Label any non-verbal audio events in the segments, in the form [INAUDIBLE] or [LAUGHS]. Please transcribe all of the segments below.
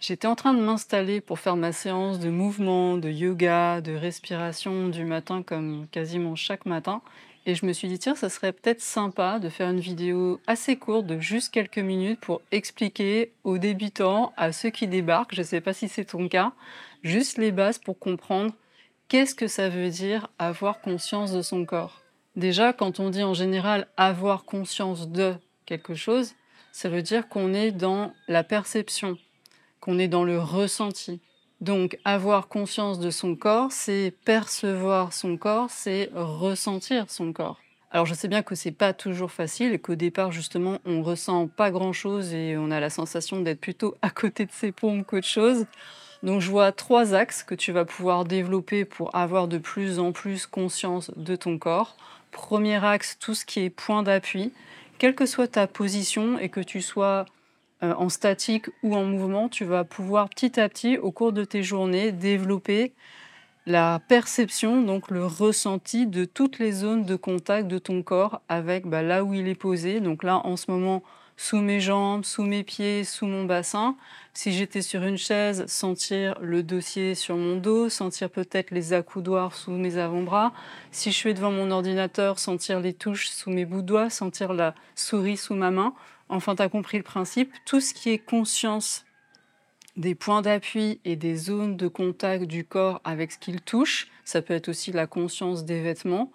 J'étais en train de m'installer pour faire ma séance de mouvement, de yoga, de respiration du matin comme quasiment chaque matin. Et je me suis dit, tiens, ça serait peut-être sympa de faire une vidéo assez courte de juste quelques minutes pour expliquer aux débutants, à ceux qui débarquent, je ne sais pas si c'est ton cas, juste les bases pour comprendre qu'est-ce que ça veut dire avoir conscience de son corps. Déjà, quand on dit en général avoir conscience de quelque chose, ça veut dire qu'on est dans la perception, qu'on est dans le ressenti. Donc avoir conscience de son corps, c'est percevoir son corps, c'est ressentir son corps. Alors je sais bien que c'est pas toujours facile qu'au départ justement on ressent pas grand chose et on a la sensation d'être plutôt à côté de ses pompes qu'autre chose. Donc je vois trois axes que tu vas pouvoir développer pour avoir de plus en plus conscience de ton corps. Premier axe, tout ce qui est point d'appui, quelle que soit ta position et que tu sois euh, en statique ou en mouvement, tu vas pouvoir petit à petit, au cours de tes journées, développer la perception, donc le ressenti de toutes les zones de contact de ton corps avec bah, là où il est posé. Donc là, en ce moment, sous mes jambes, sous mes pieds, sous mon bassin. Si j'étais sur une chaise, sentir le dossier sur mon dos, sentir peut-être les accoudoirs sous mes avant-bras. Si je suis devant mon ordinateur, sentir les touches sous mes bouts de doigts, sentir la souris sous ma main. Enfin, tu as compris le principe. Tout ce qui est conscience des points d'appui et des zones de contact du corps avec ce qu'il touche, ça peut être aussi la conscience des vêtements,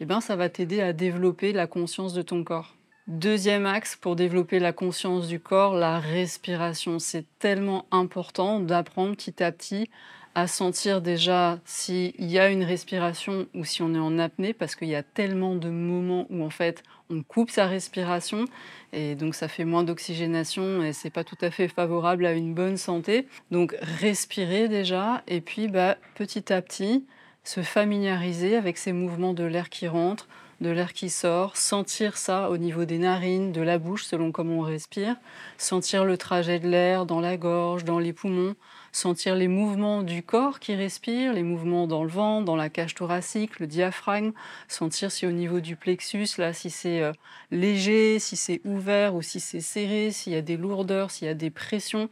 eh ben, ça va t'aider à développer la conscience de ton corps. Deuxième axe pour développer la conscience du corps, la respiration. C'est tellement important d'apprendre petit à petit à sentir déjà s'il y a une respiration ou si on est en apnée, parce qu'il y a tellement de moments où en fait on coupe sa respiration et donc ça fait moins d'oxygénation et c'est pas tout à fait favorable à une bonne santé. Donc respirer déjà et puis bah, petit à petit se familiariser avec ces mouvements de l'air qui rentre, de l'air qui sort, sentir ça au niveau des narines, de la bouche selon comment on respire, sentir le trajet de l'air dans la gorge, dans les poumons, sentir les mouvements du corps qui respire, les mouvements dans le ventre, dans la cage thoracique, le diaphragme, sentir si au niveau du plexus, là, si c'est euh, léger, si c'est ouvert ou si c'est serré, s'il y a des lourdeurs, s'il y a des pressions.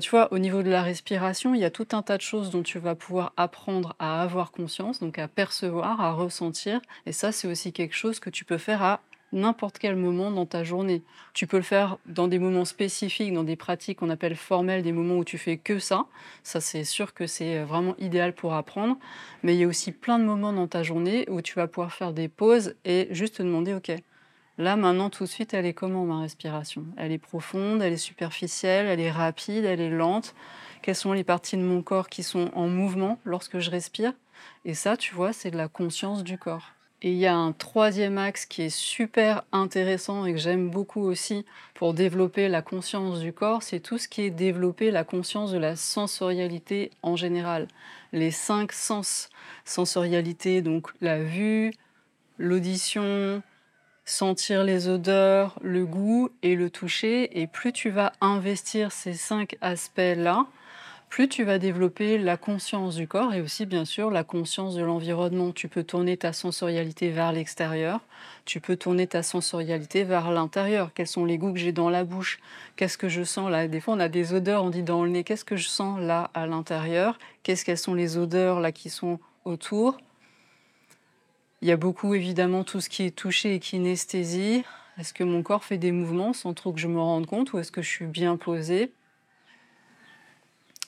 Tu vois, au niveau de la respiration, il y a tout un tas de choses dont tu vas pouvoir apprendre à avoir conscience, donc à percevoir, à ressentir. Et ça, c'est aussi quelque chose que tu peux faire à n'importe quel moment dans ta journée. Tu peux le faire dans des moments spécifiques, dans des pratiques qu'on appelle formelles, des moments où tu fais que ça. Ça, c'est sûr que c'est vraiment idéal pour apprendre. Mais il y a aussi plein de moments dans ta journée où tu vas pouvoir faire des pauses et juste te demander, OK, là maintenant tout de suite, elle est comment ma respiration? Elle est profonde, elle est superficielle, elle est rapide, elle est lente. Quelles sont les parties de mon corps qui sont en mouvement lorsque je respire? Et ça, tu vois, c'est de la conscience du corps. Et il y a un troisième axe qui est super intéressant et que j'aime beaucoup aussi pour développer la conscience du corps, c'est tout ce qui est développer la conscience de la sensorialité en général. Les cinq sens. Sensorialité, donc la vue, l'audition, sentir les odeurs, le goût et le toucher. Et plus tu vas investir ces cinq aspects-là, plus tu vas développer la conscience du corps et aussi bien sûr la conscience de l'environnement. Tu peux tourner ta sensorialité vers l'extérieur, tu peux tourner ta sensorialité vers l'intérieur. Quels sont les goûts que j'ai dans la bouche? Qu'est-ce que je sens là? Des fois on a des odeurs, on dit dans le nez, qu'est-ce que je sens là à l'intérieur? Qu'est-ce qu'elles sont les odeurs là qui sont autour? Il y a beaucoup évidemment tout ce qui est touché et kinesthésie. Est-ce que mon corps fait des mouvements sans trop que je me rende compte ou est-ce que je suis bien posée?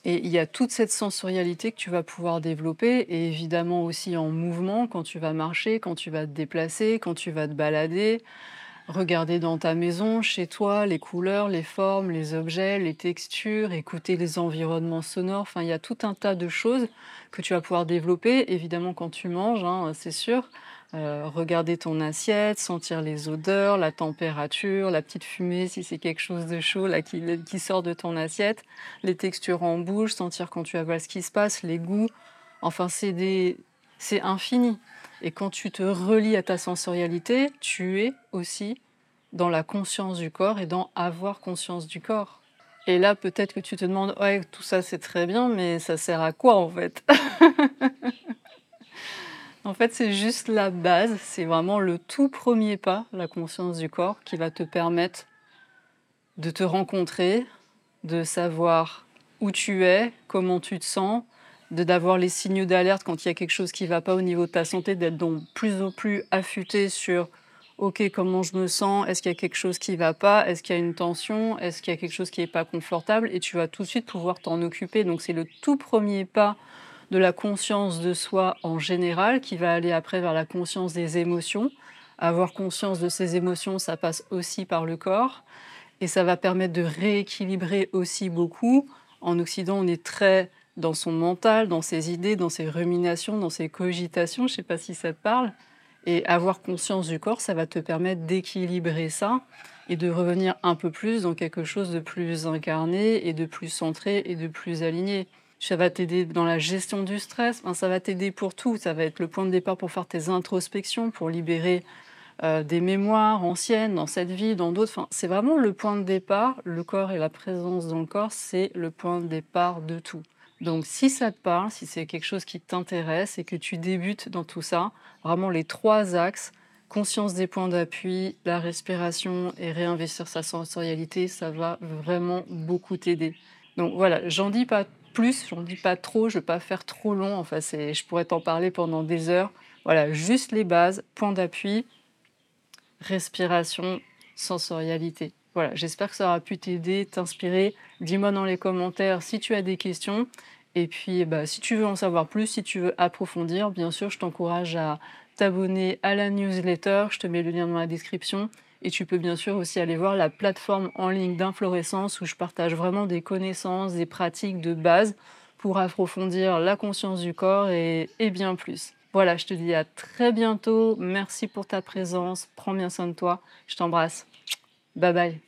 Et il y a toute cette sensorialité que tu vas pouvoir développer, et évidemment aussi en mouvement, quand tu vas marcher, quand tu vas te déplacer, quand tu vas te balader. Regarder dans ta maison, chez toi, les couleurs, les formes, les objets, les textures, écouter les environnements sonores. Enfin, il y a tout un tas de choses que tu vas pouvoir développer, évidemment quand tu manges, hein, c'est sûr. Euh, regarder ton assiette, sentir les odeurs, la température, la petite fumée si c'est quelque chose de chaud là, qui, qui sort de ton assiette, les textures en bouche, sentir quand tu avales ce qui se passe, les goûts. Enfin, c'est des... c'est infini. Et quand tu te relis à ta sensorialité, tu es aussi dans la conscience du corps et dans avoir conscience du corps. Et là, peut-être que tu te demandes, ouais, tout ça c'est très bien, mais ça sert à quoi en fait [LAUGHS] En fait, c'est juste la base, c'est vraiment le tout premier pas, la conscience du corps, qui va te permettre de te rencontrer, de savoir où tu es, comment tu te sens, de d'avoir les signaux d'alerte quand il y a quelque chose qui ne va pas au niveau de ta santé, d'être donc plus en plus affûté sur OK, comment je me sens Est-ce qu'il y a quelque chose qui ne va pas Est-ce qu'il y a une tension Est-ce qu'il y a quelque chose qui n'est pas confortable Et tu vas tout de suite pouvoir t'en occuper. Donc c'est le tout premier pas de la conscience de soi en général qui va aller après vers la conscience des émotions. Avoir conscience de ces émotions, ça passe aussi par le corps. Et ça va permettre de rééquilibrer aussi beaucoup. En Occident, on est très dans son mental, dans ses idées, dans ses ruminations, dans ses cogitations. Je ne sais pas si ça te parle. Et avoir conscience du corps, ça va te permettre d'équilibrer ça et de revenir un peu plus dans quelque chose de plus incarné et de plus centré et de plus aligné. Ça va t'aider dans la gestion du stress, ça va t'aider pour tout. Ça va être le point de départ pour faire tes introspections, pour libérer euh, des mémoires anciennes dans cette vie, dans d'autres. c'est vraiment le point de départ. Le corps et la présence dans le corps, c'est le point de départ de tout. Donc si ça te parle, si c'est quelque chose qui t'intéresse et que tu débutes dans tout ça, vraiment les trois axes, conscience des points d'appui, la respiration et réinvestir sa sensorialité, ça va vraiment beaucoup t'aider. Donc voilà, j'en dis pas plus, j'en dis pas trop, je ne vais pas faire trop long, enfin je pourrais t'en parler pendant des heures. Voilà, juste les bases, points d'appui, respiration, sensorialité. Voilà, j'espère que ça aura pu t'aider, t'inspirer. Dis-moi dans les commentaires si tu as des questions. Et puis, bah, si tu veux en savoir plus, si tu veux approfondir, bien sûr, je t'encourage à t'abonner à la newsletter. Je te mets le lien dans la description. Et tu peux bien sûr aussi aller voir la plateforme en ligne d'inflorescence où je partage vraiment des connaissances, des pratiques de base pour approfondir la conscience du corps et bien plus. Voilà, je te dis à très bientôt. Merci pour ta présence. Prends bien soin de toi. Je t'embrasse. Bye bye.